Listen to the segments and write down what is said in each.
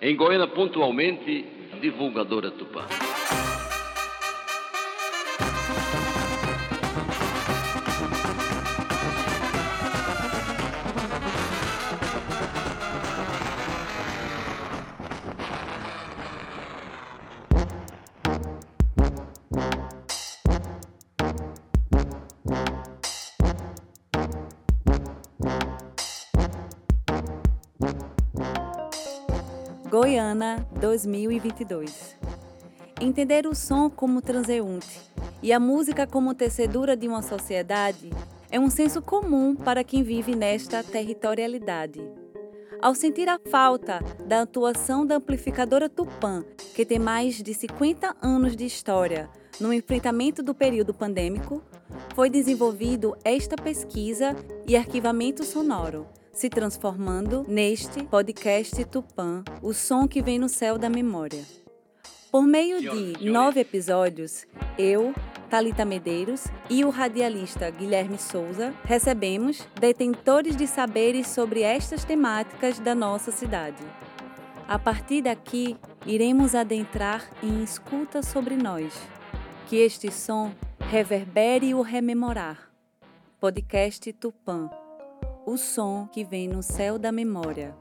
Em Goiânia, pontualmente, divulgadora Tupã. 2022. Entender o som como transeunte e a música como tecedura de uma sociedade é um senso comum para quem vive nesta territorialidade. Ao sentir a falta da atuação da amplificadora Tupã, que tem mais de 50 anos de história no enfrentamento do período pandêmico, foi desenvolvido esta pesquisa e arquivamento sonoro, se transformando neste podcast Tupã, o som que vem no céu da memória. Por meio de nove episódios, eu, Talita Medeiros e o radialista Guilherme Souza recebemos detentores de saberes sobre estas temáticas da nossa cidade. A partir daqui, iremos adentrar em escuta sobre nós. Que este som reverbere o rememorar. Podcast Tupã o som que vem no céu da memória.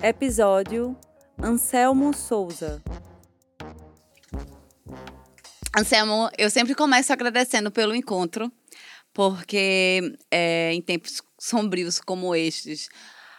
Episódio Anselmo Souza. Anselmo, eu sempre começo agradecendo pelo encontro, porque é, em tempos sombrios como estes,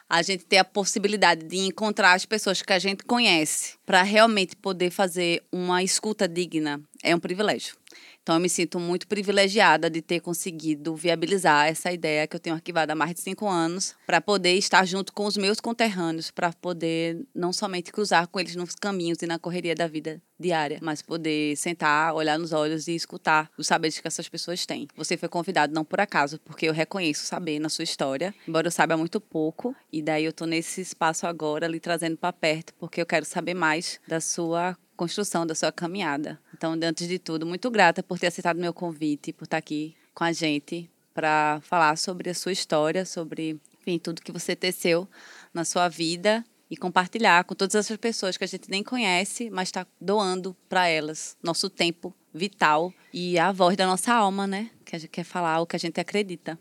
a gente ter a possibilidade de encontrar as pessoas que a gente conhece para realmente poder fazer uma escuta digna é um privilégio. Então, eu me sinto muito privilegiada de ter conseguido viabilizar essa ideia que eu tenho arquivada há mais de cinco anos, para poder estar junto com os meus conterrâneos, para poder não somente cruzar com eles nos caminhos e na correria da vida diária, mas poder sentar, olhar nos olhos e escutar os saberes que essas pessoas têm. Você foi convidado não por acaso, porque eu reconheço saber na sua história, embora eu saiba muito pouco, e daí eu estou nesse espaço agora, lhe trazendo para perto, porque eu quero saber mais da sua construção da sua caminhada. Então, antes de tudo, muito grata por ter aceitado meu convite, por estar aqui com a gente para falar sobre a sua história, sobre, enfim, tudo que você teceu na sua vida e compartilhar com todas essas pessoas que a gente nem conhece, mas está doando para elas nosso tempo vital e a voz da nossa alma, né? Que a gente quer falar o que a gente acredita.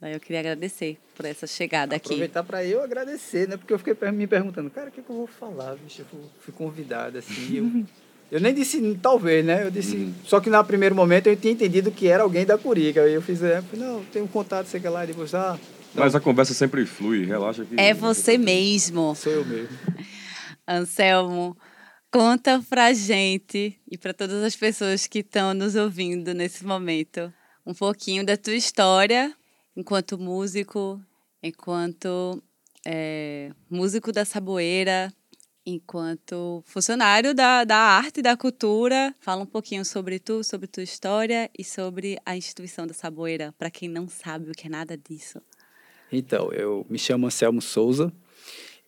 Daí eu queria agradecer por essa chegada aqui. Aproveitar para eu agradecer, né? Porque eu fiquei me perguntando, cara, o que, que eu vou falar, bicho? Eu fui convidado, assim. Eu, eu nem disse talvez, né? Eu disse. Uhum. Só que no primeiro momento eu tinha entendido que era alguém da Curica. Aí eu fiz, é, não, tenho um contato, sei que lá, e depois, ah. Mas a conversa sempre flui, relaxa que. É você mesmo. Sou eu mesmo. Anselmo, conta pra gente e para todas as pessoas que estão nos ouvindo nesse momento um pouquinho da tua história enquanto músico, enquanto é, músico da Saboeira, enquanto funcionário da, da arte e da cultura. Fala um pouquinho sobre tu, sobre tua história e sobre a instituição da Saboeira, para quem não sabe o que é nada disso. Então, eu me chamo Anselmo Souza,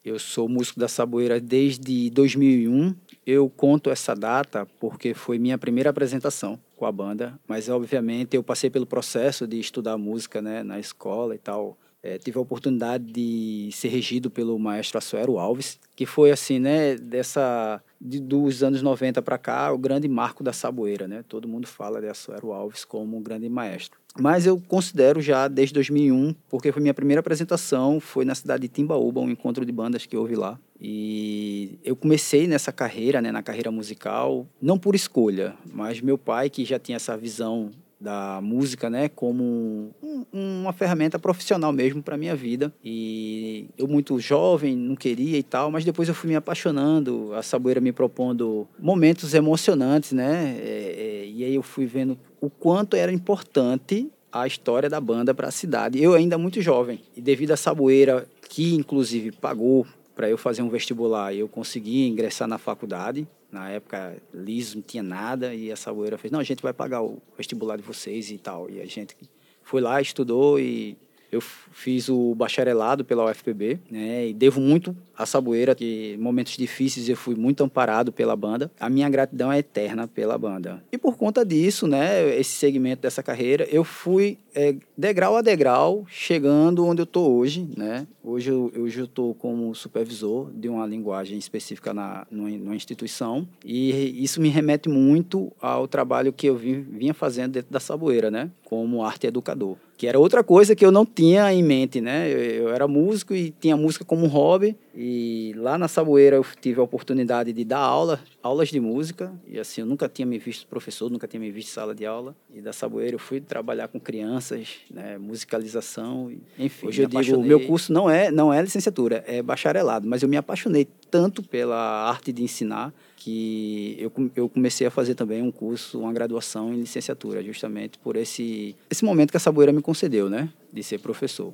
eu sou músico da Saboeira desde 2001. Eu conto essa data porque foi minha primeira apresentação com a banda, mas obviamente eu passei pelo processo de estudar música né, na escola e tal. É, tive a oportunidade de ser regido pelo maestro Assuero Alves, que foi assim, né, dessa de, dos anos 90 para cá, o grande marco da saboeira, né? Todo mundo fala de Assuero Alves como um grande maestro. Mas eu considero já desde 2001, porque foi minha primeira apresentação, foi na cidade de Timbaúba, um encontro de bandas que houve lá. E eu comecei nessa carreira, né, na carreira musical, não por escolha, mas meu pai, que já tinha essa visão da música, né, como um, uma ferramenta profissional mesmo para minha vida. E eu muito jovem, não queria e tal, mas depois eu fui me apaixonando, a Saboeira me propondo momentos emocionantes, né, é, é, e aí eu fui vendo o quanto era importante a história da banda para a cidade. Eu ainda muito jovem e devido à Saboeira que inclusive pagou para eu fazer um vestibular, eu consegui ingressar na faculdade. Na época, liso, não tinha nada, e a Saboeira fez, não, a gente vai pagar o vestibular de vocês e tal. E a gente foi lá, estudou e Eu fiz o bacharelado pela UFPB, né? E devo muito à Saboeira, que em momentos difíceis eu fui muito amparado pela banda. A minha gratidão é eterna pela banda. E por conta disso, né, esse segmento dessa carreira, eu fui é, degrau a degrau chegando onde eu estou hoje, né? Hoje eu, hoje eu estou como supervisor de uma linguagem específica na numa, numa instituição e isso me remete muito ao trabalho que eu vinha fazendo dentro da Saboeira, né? Como arte educador que era outra coisa que eu não tinha em mente, né? Eu, eu, era músico e tinha música como hobby. E lá na Saboeira eu tive a oportunidade de dar aula, aulas de música. E assim, eu nunca tinha me visto professor, nunca tinha me visto sala de aula. E da Saboeira eu fui trabalhar com crianças, né? musicalização. Enfim, hoje eu digo, o meu curso não é, não é licenciatura, é bacharelado. Mas eu me apaixonei tanto pela arte de ensinar que eu, eu comecei a fazer também um curso, uma graduação em licenciatura, justamente por esse, esse momento que a Saboeira me concedeu, né? De ser professor.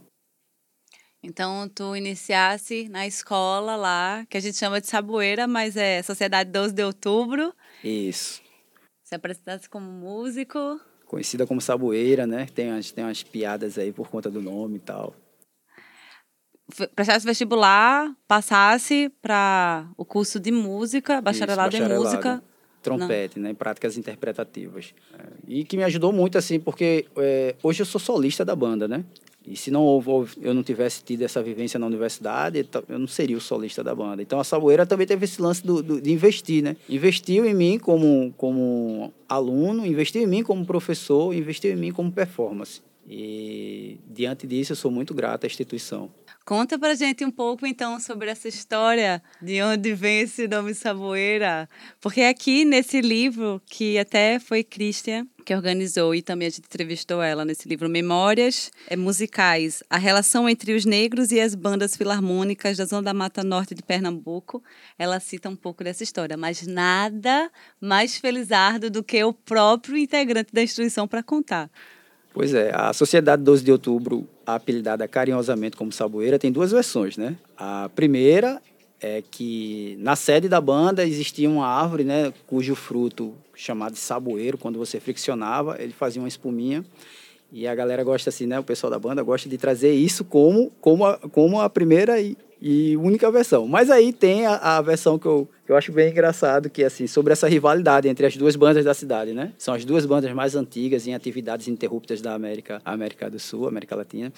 Então, tu iniciasse na escola lá, que a gente chama de Saboeira, mas é Sociedade 12 de Outubro. Isso. Se apresentasse como músico. Conhecida como Saboeira, né? Tem, tem umas piadas aí por conta do nome e tal prestasse vestibular, passasse para o curso de música, bacharelado, Isso, bacharelado. em música. Trompete, né, em práticas interpretativas. É, e que me ajudou muito, assim, porque é, hoje eu sou solista da banda, né? E se não houve, eu não tivesse tido essa vivência na universidade, eu não seria o solista da banda. Então a Saboeira também teve esse lance do, do, de investir, né? Investiu em mim como, como aluno, investiu em mim como professor, investiu em mim como performance. E diante disso eu sou muito grato à instituição. Conta pra gente um pouco então sobre essa história, de onde vem esse nome Saboeira. Porque aqui nesse livro, que até foi Christian que organizou e também a gente entrevistou ela nesse livro Memórias é, Musicais, a relação entre os negros e as bandas filarmônicas da Zona da Mata Norte de Pernambuco. Ela cita um pouco dessa história, mas nada mais felizardo do que o próprio integrante da instituição para contar. Pois é, a Sociedade 12 de Outubro, apelidada carinhosamente como Saboeira, tem duas versões, né? A primeira é que na sede da banda existia uma árvore, né, cujo fruto chamado saboeiro, quando você friccionava, ele fazia uma espuminha. E a galera gosta assim, né, o pessoal da banda gosta de trazer isso como como a, como a primeira e única versão. Mas aí tem a, a versão que eu eu acho bem engraçado que, assim, sobre essa rivalidade entre as duas bandas da cidade, né? São as duas bandas mais antigas em atividades interruptas da América, América do Sul, América Latina.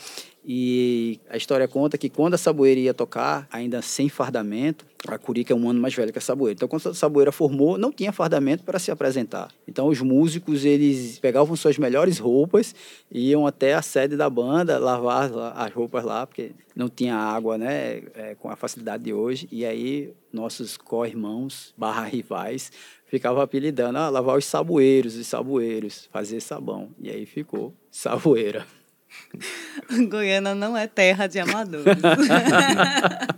E a história conta que quando a Saboeira ia tocar, ainda sem fardamento, a Curica é um ano mais velho que a Saboeira. Então, quando a Saboeira formou, não tinha fardamento para se apresentar. Então, os músicos, eles pegavam suas melhores roupas e iam até a sede da banda, lavar as roupas lá, porque não tinha água, né, é, com a facilidade de hoje. E aí, nossos co-irmãos, barra rivais, ficavam apelidando, ah, lavar os saboeiros, os saboeiros, fazer sabão. E aí ficou Saboeira. Goiânia não é terra de amadores.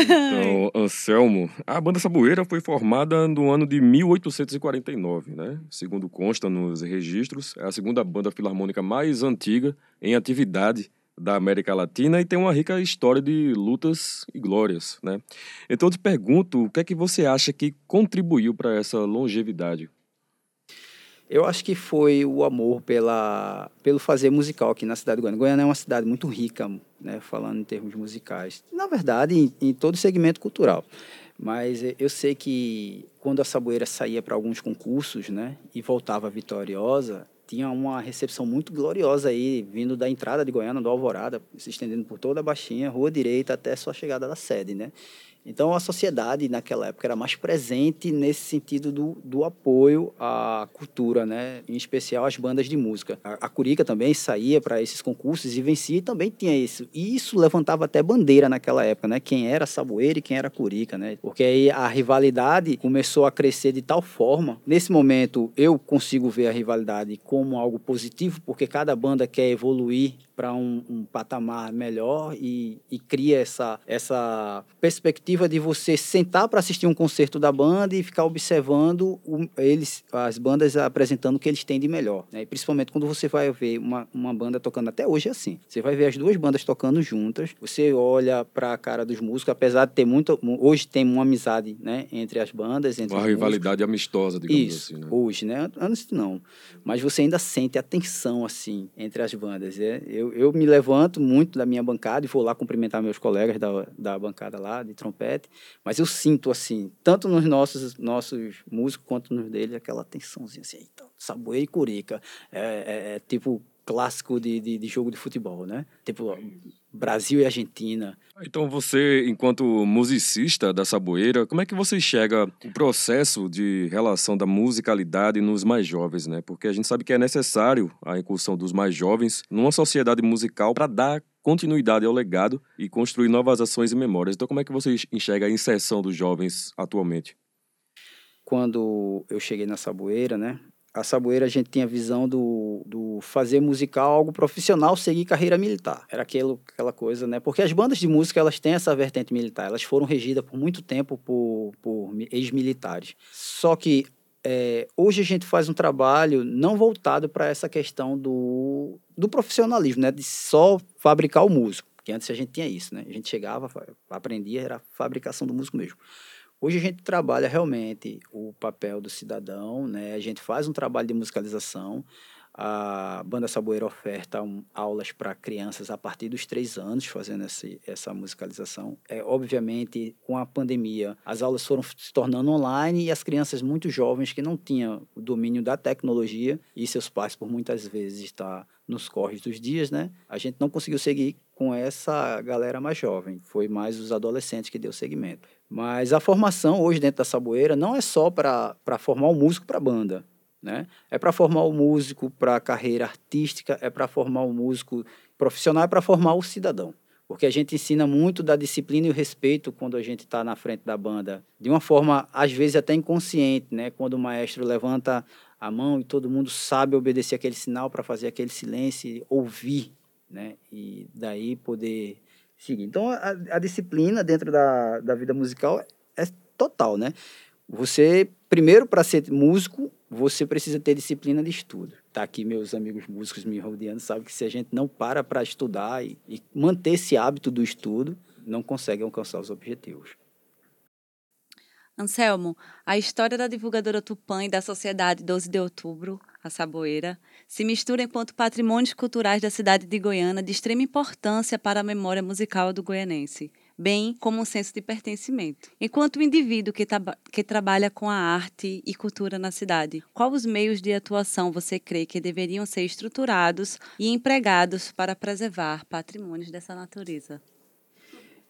então, Anselmo, a banda Saboeira foi formada no ano de 1849, né? Segundo consta nos registros, é a segunda banda filarmônica mais antiga em atividade da América Latina e tem uma rica história de lutas e glórias, né? Então eu te pergunto, o que é que você acha que contribuiu para essa longevidade? Eu acho que foi o amor pela, pelo fazer musical aqui na cidade de Goiânia. Goiânia é uma cidade muito rica, né, falando em termos musicais. Na verdade, em, em todo segmento cultural. Mas eu sei que quando a Saboeira saía para alguns concursos, né, e voltava vitoriosa, tinha uma recepção muito gloriosa aí, vindo da entrada de Goiânia, do Alvorada, se estendendo por toda a Baixinha, Rua Direita, até sua chegada da sede, né? Então, a sociedade, naquela época, era mais presente nesse sentido do, do apoio à cultura, né? em especial às bandas de música. A, a Curica também saía para esses concursos e vencia e também tinha isso. E isso levantava até bandeira naquela época, né? quem era Saboeiro e quem era Curica. Né? Porque aí a rivalidade começou a crescer de tal forma. Nesse momento, eu consigo ver a rivalidade como algo positivo, porque cada banda quer evoluir para um, um, patamar melhor e, e, cria essa, essa perspectiva de você sentar para assistir um concerto da banda e ficar observando o, eles, as bandas apresentando o que eles têm de melhor. Né? E principalmente quando você vai ver uma, uma banda tocando, até hoje é assim, você vai ver as duas bandas tocando juntas, você olha para a cara dos músicos, apesar de ter muito, hoje tem uma amizade né, entre as bandas. Entre uma rivalidade músicos. amistosa, digamos Isso, assim. Né? hoje, né? Antes não. Mas você ainda sente a tensão, assim, entre as bandas. Né? Eu, eu, eu me levanto muito da minha bancada e vou lá cumprimentar meus colegas da, da bancada lá, de trompete, mas eu sinto, assim, tanto nos nossos, nossos músicos quanto nos deles, aquela tensãozinha assim, então, saboeira e curica. É, é, é tipo clássico de, de, de, jogo de futebol, né? Tipo, Brasil e Argentina. Então você, enquanto musicista da Saboeira, como é que você enxerga o processo de relação da musicalidade nos mais jovens, né? Porque a gente sabe que é necessário a incursão dos mais jovens numa sociedade musical para dar continuidade ao legado e construir novas ações e memórias. Então como é que você enxerga a inserção dos jovens atualmente? Quando eu cheguei na Saboeira, né? A Saboeira a gente tinha a visão do, do fazer musical algo profissional, seguir carreira militar. Era aquilo, aquela coisa, né? Porque as bandas de música, elas têm essa vertente militar. Elas foram regidas por muito tempo por, por ex-militares. Só que é, hoje a gente faz um trabalho não voltado para essa questão do, do profissionalismo, né? De só fabricar o músico. Porque antes a gente tinha isso, né? A gente chegava, aprendia, era fabricação do músico mesmo. Hoje a gente trabalha realmente o papel do cidadão, né? A gente faz um trabalho de musicalização. A Banda Saboeira oferta um, aulas para crianças a partir dos três anos, fazendo esse, essa musicalização. É, obviamente, com a pandemia, as aulas foram se tornando online e as crianças muito jovens que não tinham o domínio da tecnologia e seus pais, por muitas vezes, estar nos corres dos dias, né? A gente não conseguiu seguir com essa galera mais jovem. Foi mais os adolescentes que deu segmento. Mas a formação hoje dentro da Saboeira não é só para formar o um músico para a banda. Né? É para formar o um músico para a carreira artística, é para formar o um músico profissional, é para formar o cidadão. Porque a gente ensina muito da disciplina e o respeito quando a gente está na frente da banda, de uma forma, às vezes, até inconsciente, né? Quando o maestro levanta a mão e todo mundo sabe obedecer aquele sinal para fazer aquele silêncio, ouvir, né? E daí poder seguir. Então, a, a disciplina dentro da, da vida musical é total, né? Você, primeiro, para ser músico, você precisa ter disciplina de estudo. Tá aqui meus amigos músicos me rodeando, sabem que se a gente não para para estudar e, e manter esse hábito do estudo, não consegue alcançar os objetivos. Anselmo, a história da divulgadora Tupã e da Sociedade 12 de Outubro, a Saboeira, se mistura enquanto patrimônios culturais da cidade de Goiânia de extrema importância para a memória musical do goianense, bem como um senso de pertencimento. Enquanto indivíduo que, que trabalha com a arte e cultura na cidade, quais os meios de atuação você crê que deveriam ser estruturados e empregados para preservar patrimônios dessa natureza?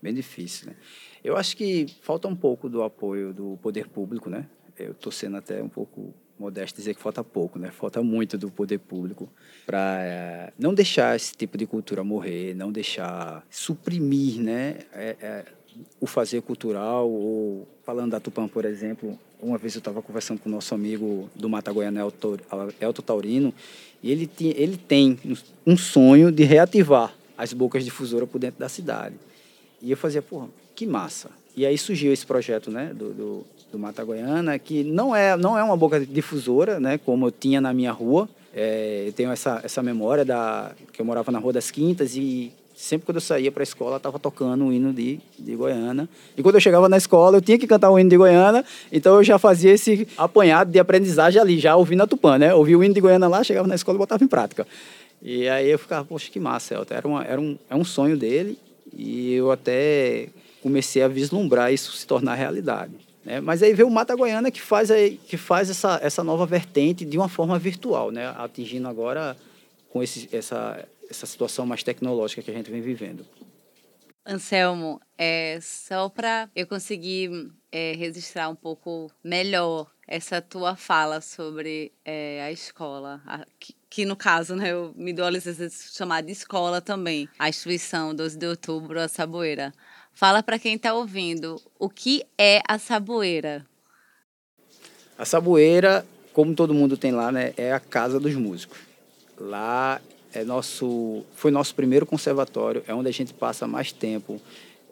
Bem difícil, né? Eu acho que falta um pouco do apoio do poder público, né? Eu estou sendo até um pouco modesto dizer que falta pouco, né? Falta muito do poder público para é, eh, não deixar esse tipo de cultura morrer, não deixar suprimir, né? É, é, o fazer cultural ou falando da Tupã, por exemplo, uma vez eu estava conversando com o nosso amigo do Mata Goiana, Elton Taurino, e ele, tinha, ele tem um sonho de reativar as bocas difusoras por dentro da cidade. E eu fazia, porra, que massa. E aí surgiu esse projeto, né, do, do, do Mata Goiana, que não é, não é uma boca difusora, né, como eu tinha na minha rua. É, eu tenho essa, essa memória da que eu morava na Rua das Quintas e sempre quando eu saía para a escola estava tocando o hino de, de Goiânia. E quando eu chegava na escola, eu tinha que cantar o hino de Goiânia, então eu já fazia esse apanhado de aprendizagem ali, já ouvindo a Tupã, né? Ouvia o hino de Goiânia lá, chegava na escola e botava em prática. E aí eu ficava, poxa, que massa, Elton. Era, uma, era um, é um sonho dele e eu até comecei a vislumbrar isso se tornar realidade. Né? Mas aí veio o Mata Goiana que faz, aí, que faz essa, essa nova vertente de uma forma virtual, né? atingindo agora com esse, essa, essa situação mais tecnológica que a gente vem vivendo. Anselmo, é, só para eu conseguir é, registrar um pouco melhor essa tua fala sobre é, a escola, a, que, que, no caso, né, eu me dou a licença de chamar de escola também, a instituição 12 de outubro, a Saboeira. Fala para quem está ouvindo, o que é a Saboeira? A Saboeira, como todo mundo tem lá, né, é a casa dos músicos. Lá é nosso, foi nosso primeiro conservatório, é onde a gente passa mais tempo.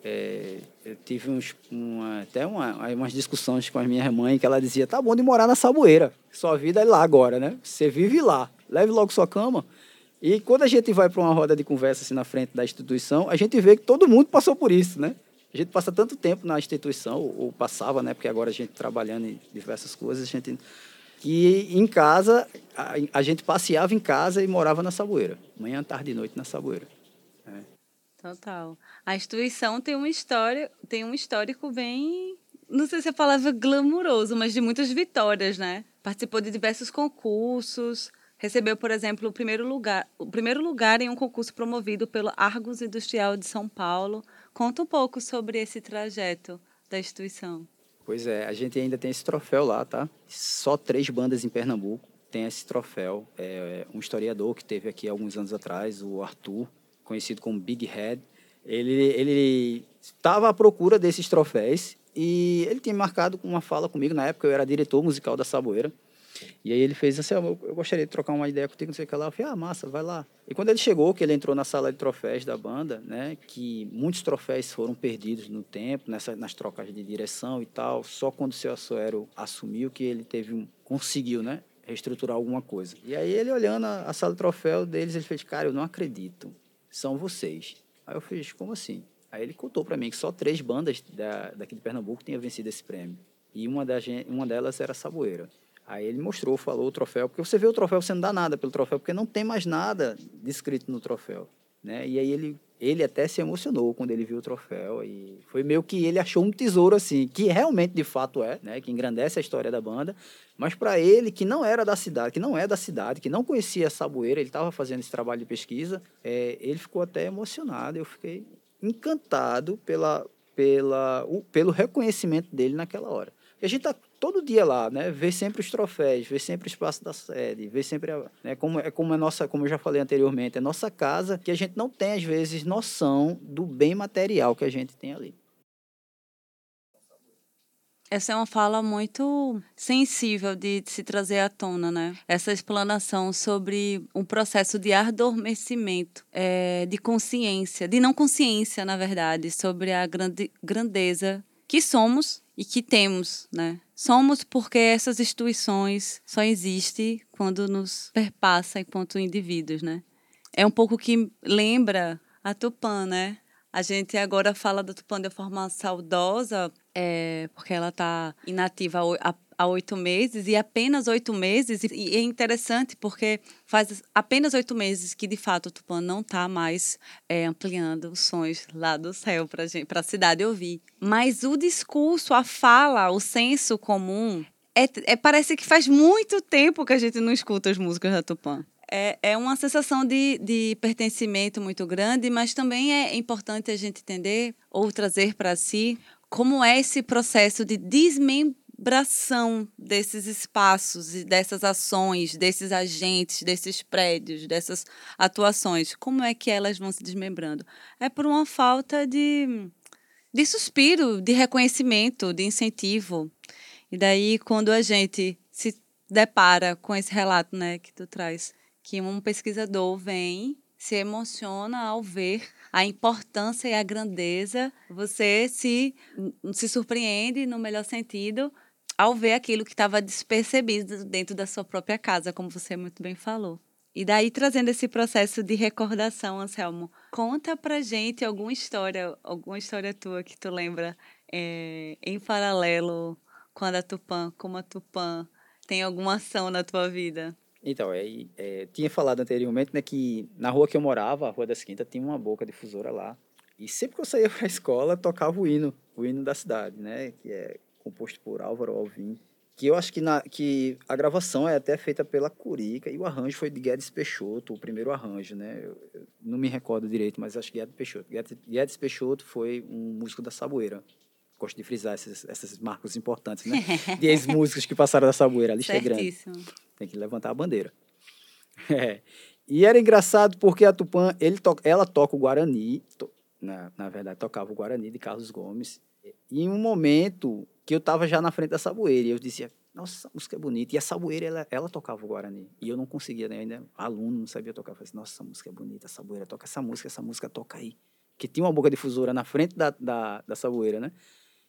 É, eu tive uns, uma, até uma, umas discussões com a minha mãe que ela dizia: tá bom de morar na Saboeira, sua vida é lá agora, né? Você vive lá, leve logo sua cama. E quando a gente vai para uma roda de conversa assim na frente da instituição, a gente vê que todo mundo passou por isso, né? A gente passa tanto tempo na instituição, ou, passava, né? Porque agora a gente trabalhando em diversas coisas, a gente E em casa, a, a gente passeava em casa e morava na Saboeira. Manhã, tarde e noite na Saboeira. É. Total. A instituição tem uma história, tem um histórico bem, não sei se é a palavra glamuroso, mas de muitas vitórias, né? Participou de diversos concursos, recebeu, por exemplo, o primeiro lugar, o primeiro lugar em um concurso promovido pelo Argos Industrial de São Paulo. Conta um pouco sobre esse trajeto da instituição. Pois é, a gente ainda tem esse troféu lá, tá? Só três bandas em Pernambuco tem esse troféu. É um historiador que teve aqui alguns anos atrás, o Arthur, conhecido como Big Head. Ele ele estava à procura desses troféus e ele tinha marcado uma fala comigo na época eu era diretor musical da Saboeira. E aí ele fez assim, eu, eu gostaria de trocar uma ideia contigo, não sei o que lá. Eu falei, ah, massa, vai lá. E quando ele chegou, que ele entrou na sala de troféus da banda, né, que muitos troféus foram perdidos no tempo, nessa, nas trocas de direção e tal, só quando o seu Assuero assumiu que ele teve um, conseguiu, né, reestruturar alguma coisa. E aí ele olhando a, a sala de troféu deles, ele fez, cara, eu não acredito, são vocês. Aí eu fiz, como assim? Aí ele contou para mim que só três bandas da, daqui de Pernambuco tinham vencido esse prêmio. E uma, das, uma delas era Saboeira. Aí ele mostrou, falou o troféu, porque você vê o troféu, você não dá nada pelo troféu, porque não tem mais nada descrito no troféu. Né? E aí ele, ele até se emocionou quando ele viu o troféu. E foi meio que ele achou um tesouro, assim, que realmente de fato é, né? que engrandece a história da banda. Mas para ele, que não era da cidade, que não é da cidade, que não conhecia Saboeira, ele estava fazendo esse trabalho de pesquisa, é, ele ficou até emocionado. Eu fiquei encantado pela, pela, o, pelo reconhecimento dele naquela hora. E a gente está todo dia lá, né? Ver sempre os troféus, ver sempre o espaço da sede, ver sempre, né? Como é como é nossa, como eu já falei anteriormente, é nossa casa que a gente não tem às vezes noção do bem material que a gente tem ali. Essa é uma fala muito sensível de, se trazer à tona, né? Essa explanação sobre um processo de adormecimento, é, de consciência, de não consciência, na verdade, sobre a grande, grandeza que somos e que temos, né? Somos porque essas instituições só existem quando nos perpassa enquanto indivíduos, né? É um pouco que lembra a Tupã, né? A gente agora fala da Tupã de forma saudosa, é, porque ela está inativa há oito meses, e apenas oito meses, e é interessante porque faz apenas oito meses que, de fato, o Tupã não está mais é, ampliando os sonhos lá do céu para a cidade ouvir. Mas o discurso, a fala, o senso comum, é, é, parece que faz muito tempo que a gente não escuta as músicas da Tupã. É, é uma sensação de, de pertencimento muito grande, mas também é importante a gente entender ou trazer para si como é esse processo de desmembramento bração desses espaços e dessas ações, desses agentes, desses prédios, dessas atuações, como é que elas vão se desmembrando? É por uma falta de, de suspiro, de reconhecimento, de incentivo. E daí, quando a gente se depara com esse relato né, que tu traz, que um pesquisador vem, se emociona ao ver a importância e a grandeza, você se, se surpreende no melhor sentido ao ver aquilo que estava despercebido dentro da sua própria casa, como você muito bem falou. E daí, trazendo esse processo de recordação, Anselmo, conta pra gente alguma história, alguma história tua que tu lembra é, em paralelo com a da Tupã, como a Tupã tem alguma ação na tua vida? Então, é, é, tinha falado anteriormente né, que na rua que eu morava, a Rua das Quintas, tinha uma boca difusora lá. E sempre que eu saía para a escola, tocava o hino, o hino da cidade, né? Que é composto por Álvaro Alvim, que eu acho que, na, que a gravação é até feita pela Curica e o arranjo foi de Guedes Peixoto, o primeiro arranjo, né? Eu, eu não me recordo direito, mas acho que Guedes Peixoto. Guedes, Guedes Peixoto foi um músico da Saboeira. Gosto de frisar esses, esses marcos importantes, né? De ex-músicos que passaram da Saboeira. A lista é grande. Tem que levantar a bandeira. É. E era engraçado porque a Tupã, ele to, ela toca o Guarani, to, na, na verdade, tocava o Guarani de Carlos Gomes. E em um momento, que eu estava já na frente da Saboeira. E eu dizia, nossa, essa música é bonita. E a Saboeira, ela, ela tocava o Guarani. E eu não conseguia, né? ainda aluno, não sabia tocar. Eu falei assim, nossa, essa música é bonita, a Saboeira toca essa música, essa música toca aí. Que tinha uma boca difusora na frente da, da, da Saboeira, né?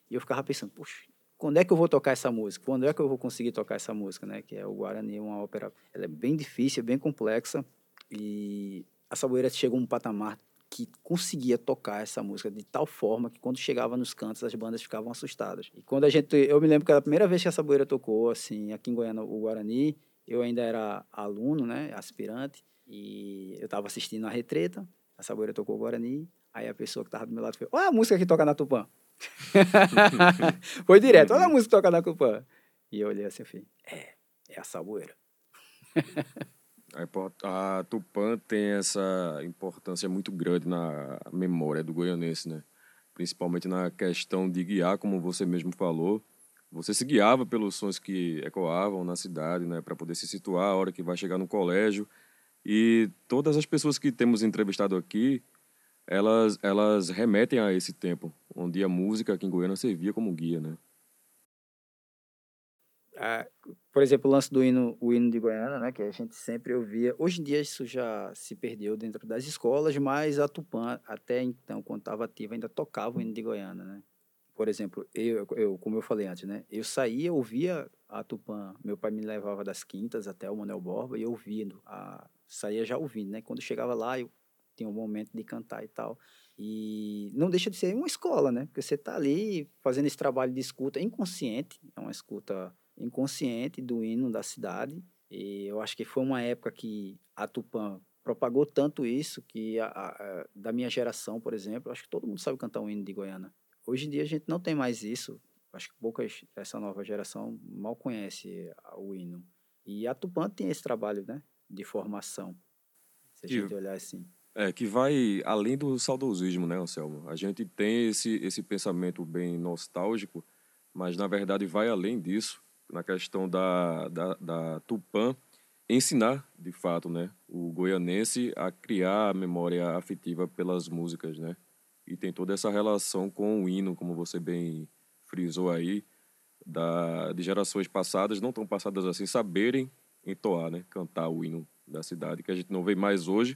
E eu ficava pensando, poxa, quando é que eu vou tocar essa música? Quando é que eu vou conseguir tocar essa música, né? Que é o Guarani, uma ópera. Ela é bem difícil, bem complexa. E a Saboeira chegou a um patamar que conseguia tocar essa música de tal forma que quando chegava nos cantos as bandas ficavam assustadas. E quando a gente, eu me lembro que a primeira vez que essa boeira tocou assim, aqui em Goiânia, o Guarani, eu ainda era aluno, né, aspirante, e eu estava assistindo a retreta, a Saboeira tocou o Guarani, aí a pessoa que estava do meu lado falou, olha a música que toca na Tupã. Foi direto, olha a música que toca na Tupã. E eu olhei assim, falei, é, é a Saboeira. A Tupã tem essa importância muito grande na memória do goianense, né? Principalmente na questão de guiar, como você mesmo falou. Você se guiava pelos sons que ecoavam na cidade, né? Para poder se situar a hora que vai chegar no colégio. E todas as pessoas que temos entrevistado aqui, elas, elas remetem a esse tempo, onde a música aqui em Goiânia servia como guia, né? Ah, por exemplo, o lance do hino, o hino de Goiânia, né, que a gente sempre ouvia. Hoje em dia isso já se perdeu dentro das escolas, mas a Tupã, até então, quando estava ativa, ainda tocava o hino de Goiânia, né? Por exemplo, eu, eu, como eu falei antes, né, eu saía, ouvia a Tupã, meu pai me levava das quintas até o Manuel Borba e ouvindo, a, saía já ouvindo, né? Quando chegava lá, eu tinha um momento de cantar e tal. E não deixa de ser uma escola, né? Porque você está ali fazendo esse trabalho de escuta inconsciente, é uma escuta inconsciente do hino da cidade. E eu acho que foi uma época que a Tupã propagou tanto isso que a, a, da minha geração, por exemplo, acho que todo mundo sabe cantar um hino de Goiânia. Hoje em dia a gente não tem mais isso. Acho que poucas essa nova geração mal conhece o hino. E a Tupã tem esse trabalho, né, de formação. Se a gente olhar assim. É, que vai além do saudosismo, né, Anselmo? A gente tem esse, esse pensamento bem nostálgico, mas na verdade vai além disso na questão da, da, da Tupã ensinar, de fato, né, o goianense a criar a memória afetiva pelas músicas, né? E tem toda essa relação com o hino, como você bem frisou aí, da, de gerações passadas, não tão passadas assim, saberem entoar, né, cantar o hino da cidade, que a gente não vê mais hoje,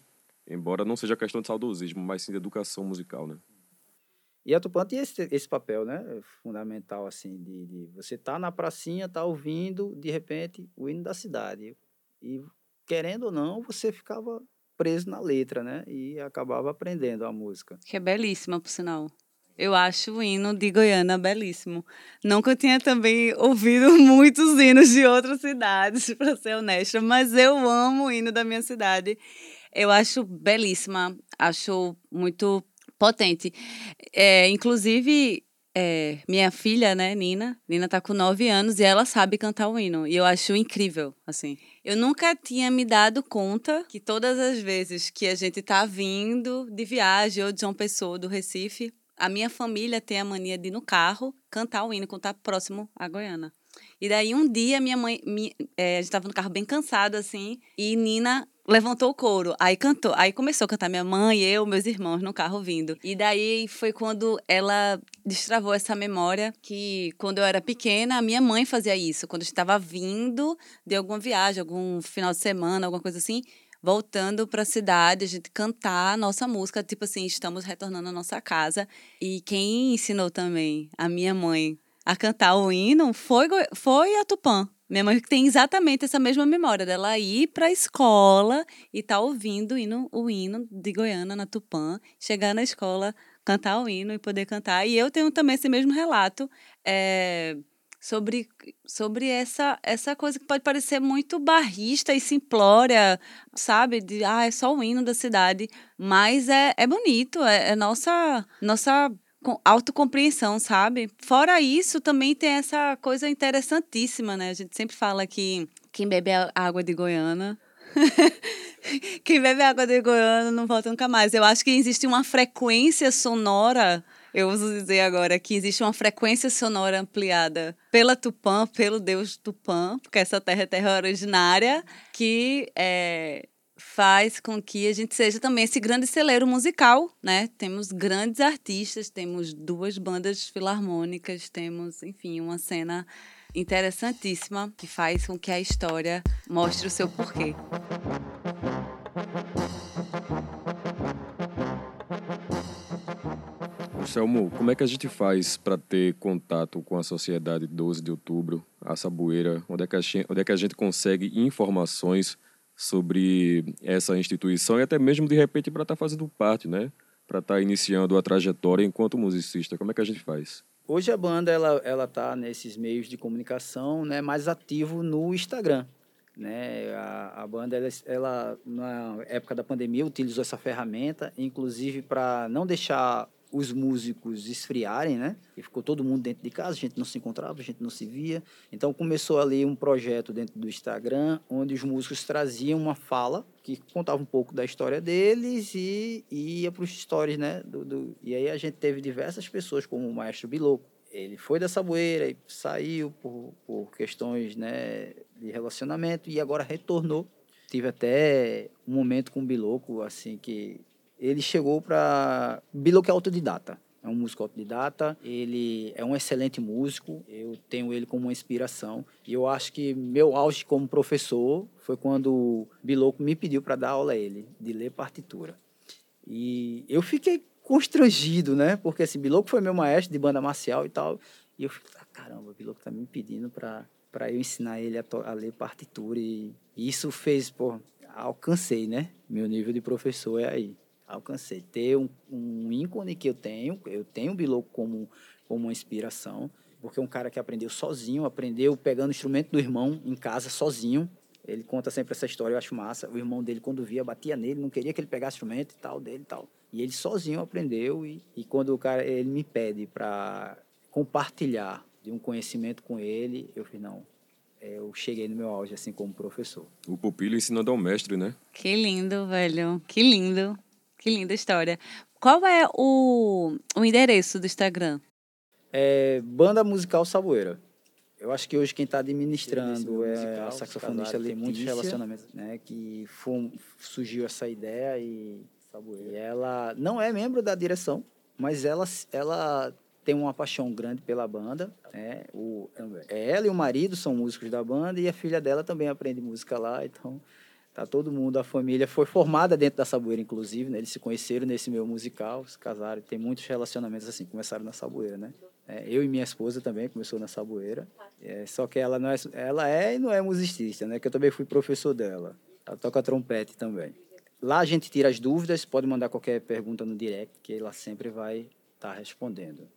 embora não seja questão de saudosismo, mas sim de educação musical, né? E a Tupã tem esse, esse papel, né? Fundamental, assim, de, de você tá na pracinha, tá ouvindo, de repente, o hino da cidade. E, querendo ou não, você ficava preso na letra, né? E acabava aprendendo a música. Que é belíssima, por sinal. Eu acho o hino de Goiânia belíssimo. Nunca tinha também ouvido muitos hinos de outras cidades, para ser honesta, mas eu amo o hino da minha cidade. Eu acho belíssima, acho muito potente. É, inclusive, é, minha filha, né, Nina, Nina tá com nove anos e ela sabe cantar o hino. E eu acho incrível, assim. Eu nunca tinha me dado conta que todas as vezes que a gente tá vindo de viagem ou de João Pessoa, do Recife, a minha família tem a mania de, no carro, cantar o hino quando tá próximo à Goiânia. E daí, um dia, minha mãe, minha, é, a gente tava no carro bem cansado, assim, e Nina levantou o couro, aí cantou, aí começou a cantar minha mãe, eu, meus irmãos no carro vindo. E daí foi quando ela destravou essa memória que quando eu era pequena, a minha mãe fazia isso, quando estava vindo de alguma viagem, algum final de semana, alguma coisa assim, voltando para a cidade, a gente cantar a nossa música, tipo assim, estamos retornando à nossa casa. E quem ensinou também a minha mãe a cantar o hino foi, foi a Tupã. Minha mãe tem exatamente essa mesma memória dela ir para a escola e tá ouvindo o hino, o hino de Goiânia na Tupã, chegar na escola, cantar o hino e poder cantar. E eu tenho também esse mesmo relato é, sobre, sobre essa, essa coisa que pode parecer muito barrista e simplória, sabe? De, ah, é só o hino da cidade. Mas é, é bonito, é, é nossa, nossa autocompreensão, sabe? Fora isso, também tem essa coisa interessantíssima, né? A gente sempre fala que quem bebe água de Goiânia. quem bebe água de Goiânia não volta nunca mais. Eu acho que existe uma frequência sonora. Eu uso dizer agora que existe uma frequência sonora ampliada pela Tupã, pelo deus Tupã, porque essa terra é terra originária, que é, faz com que a gente seja também esse grande celeiro musical, né? Temos grandes artistas, temos duas bandas filarmônicas, temos, enfim, uma cena interessantíssima que faz com que a história mostre o seu porquê. Selmo, como é que a gente faz para ter contato com a sociedade 12 de outubro, a Saboeira? Onde é onde é que a gente consegue informações sobre essa instituição e até mesmo de repente para estar tá fazendo parte, né? para estar tá iniciando a trajetória enquanto musicista? Como é que a gente faz? Hoje a banda ela ela tá nesses meios de comunicação, né, mais ativo no Instagram, né? A, a banda ela, ela na época da pandemia utilizou essa ferramenta, inclusive para não deixar os músicos esfriarem, né? E ficou todo mundo dentro de casa, a gente não se encontrava, a gente não se via. Então começou ali um projeto dentro do Instagram, onde os músicos traziam uma fala que contava um pouco da história deles e, e ia para os stories, né? Do, do, e aí a gente teve diversas pessoas, como o Maestro Biloco. Ele foi da Saboeira e saiu por, por questões né, de relacionamento e agora retornou. Tive até um momento com o Biloco, assim, que ele chegou para. Bilo que é autodidata. É um músico autodidata, ele é um excelente músico, eu tenho ele como uma inspiração. E eu acho que meu auge como professor foi quando o Biloco me pediu para dar aula a ele, de ler partitura. E eu fiquei constrangido, né? Porque assim, Biloco foi meu maestro de banda marcial e tal. E eu fiquei, ah, caramba, o Biloco tá me pedindo para eu ensinar ele a, a, ler partitura e isso fez, pô, alcancei, né? Meu nível de professor é aí alcancei. Ter um, um ícone que eu tenho, eu tenho o Biloco como, como uma inspiração, porque é um cara que aprendeu sozinho, aprendeu pegando o instrumento do irmão em casa sozinho. Ele conta sempre essa história, eu acho massa. O irmão dele, quando via, batia nele, não queria que ele pegasse instrumento e tal, dele e tal. E ele sozinho aprendeu, e, e quando o cara ele me pede para compartilhar de um conhecimento com ele, eu fiz, não, é, eu cheguei no meu auge, assim, como professor. O pupilo ensinando ao mestre, né? Que lindo, velho. Que lindo. Que linda história. Qual é o, o endereço do Instagram? É Banda Musical Saboeira. Eu acho que hoje quem está administrando é musical, a saxofonista Letícia, tem muitos relacionamentos, né? Que foi, surgiu essa ideia e, e ela não é membro da direção, mas ela, ela tem uma paixão grande pela banda. Né? O, é ela e o marido são músicos da banda e a filha dela também aprende música lá, então Tá todo mundo, a família foi formada dentro da Saboeira, inclusive, né? Eles se conheceram nesse meio musical, se casaram, tem muitos relacionamentos assim, começaram na Saboeira, né? É, eu e minha esposa também começou na Saboeira, é, só que ela não é, ela é e não é musicista, né? Que eu também fui professor dela. Ela toca trompete também. Lá a gente tira as dúvidas, pode mandar qualquer pergunta no direct, que ela sempre vai estar tá respondendo.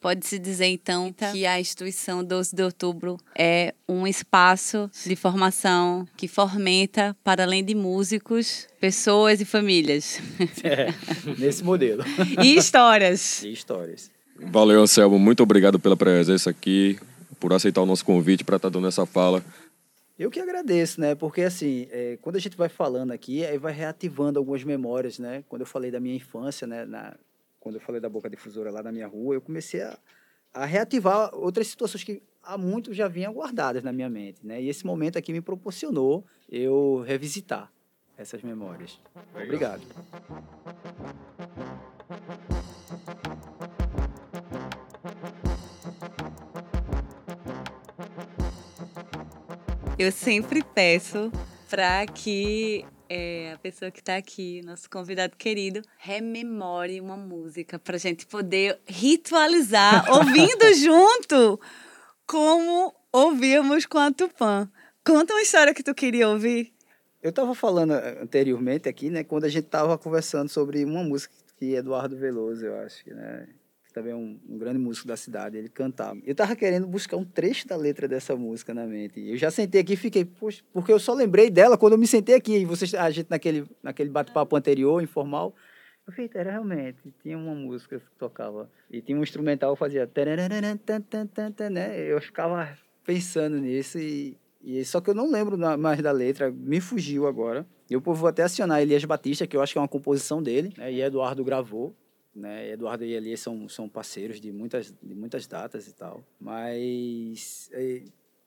Pode-se dizer, então, que a instituição 12 de outubro é um espaço de formação que fomenta, para além de músicos, pessoas e famílias. É, nesse modelo. E histórias. E histórias. Valeu, Anselmo. Muito obrigado pela presença aqui, por aceitar o nosso convite para estar dando essa fala. Eu que agradeço, né? Porque assim, é, quando a gente vai falando aqui, aí vai reativando algumas memórias, né? Quando eu falei da minha infância, né? Na, quando eu falei da boca difusora lá na minha rua, eu comecei a, a reativar outras situações que há muito já vinham guardadas na minha mente, né? E esse momento aqui me proporcionou eu revisitar essas memórias. Legal. Obrigado. Eu sempre peço para que é, a pessoa que está aqui, nosso convidado querido, rememore uma música para a gente poder ritualizar, ouvindo junto, como ouvíamos com a Tupã. Conta uma história que tu queria ouvir. Eu estava falando eh, anteriormente aqui, né, quando a gente estava conversando sobre uma música que Eduardo Veloso, eu acho, né, também é um, um, grande músico da cidade, ele cantava. Eu tava querendo buscar um trecho da letra dessa música na mente. Eu já sentei aqui e fiquei, poxa, porque eu só lembrei dela quando eu me sentei aqui. E vocês, a gente naquele, naquele bate-papo anterior, informal, eu falei, era realmente, tinha uma música que tocava. E tinha um instrumental que fazia. Né? Eu ficava pensando nisso e, e. Só que eu não lembro mais da letra, me fugiu agora. Eu vou até acionar Elias Batista, que eu acho que é uma composição dele, né? e Eduardo gravou. Né? Eduardo e Eli são, são parceiros de muitas, de muitas datas e tal. Mas é,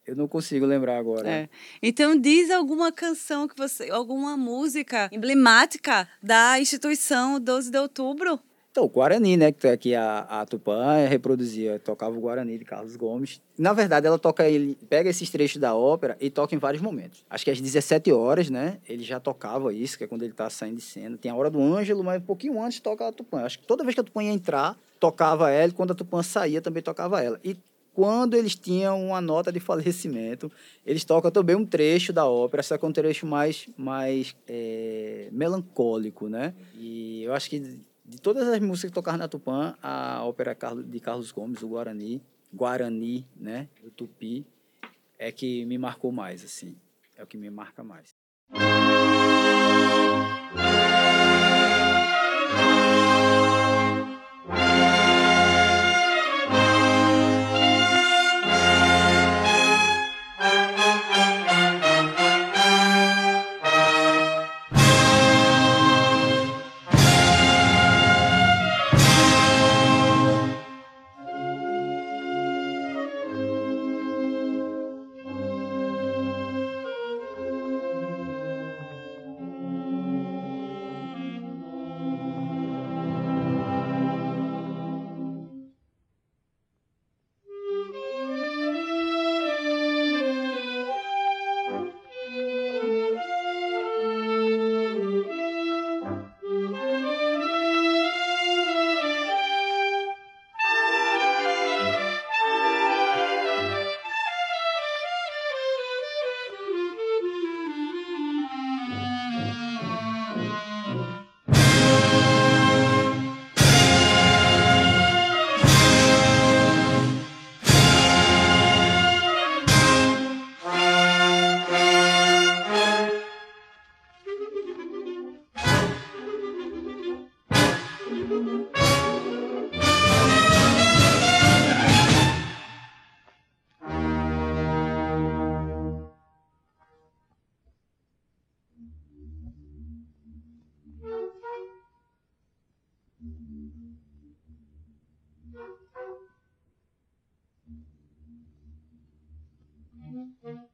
eu não consigo lembrar agora. É. Então diz alguma canção que você, alguma música emblemática da instituição 12 de outubro. Então, o Guarani, né? Que aqui a, a Tupã reproduzia, tocava o Guarani de Carlos Gomes. Na verdade, ela toca ele, pega esses trechos da ópera e toca em vários momentos. Acho que às 17 horas, né? Ele já tocava isso, que é quando ele tá saindo de cena. Tem a hora do Ângelo, mas um pouquinho antes toca a Tupã. Acho que toda vez que a Tupã ia entrar, tocava ela, e quando a Tupã saía, também tocava ela. E quando eles tinham uma nota de falecimento, eles tocam também um trecho da ópera, só que é um trecho mais, mais é, melancólico, né? E eu acho que de todas as músicas que tocavam na Tupã, a ópera de Carlos Gomes, o Guarani, Guarani, né, o Tupi, é que me marcou mais, assim. É o que me marca mais. Mm-hmm.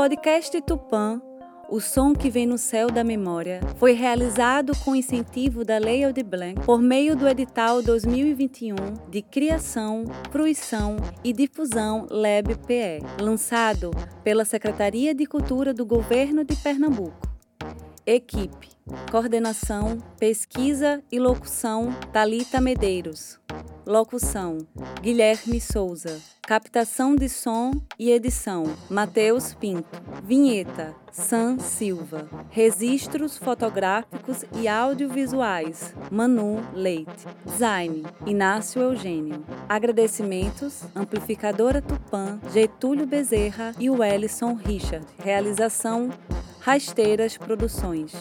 Podcast Tupã, O Som que Vem no Céu da Memória, foi realizado com incentivo da Lei Aldir Blanc por meio do edital 2021 de Criação, Fruição e Difusão LEB-PE, lançado pela Secretaria de Cultura do Governo de Pernambuco. Equipe: Coordenação, Pesquisa e Locução Talita Medeiros. Locução: Guilherme Souza. Captação de som e edição: Matheus Pinto. Vinheta: Sam Silva. Registros fotográficos e audiovisuais: Manu Leite. Design: Inácio Eugênio. Agradecimentos: Amplificadora Tupã, Getúlio Bezerra e Wellison Richard. Realização: Rasteiras Produções.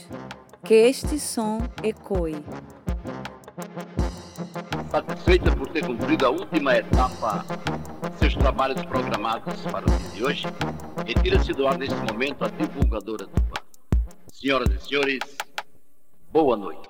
Que este som ecoe. Satisfeita por ter cumprido a última etapa seus trabalhos programados para o dia de hoje, retira-se do ar neste momento a divulgadora Tupã. Senhoras e senhores, boa noite.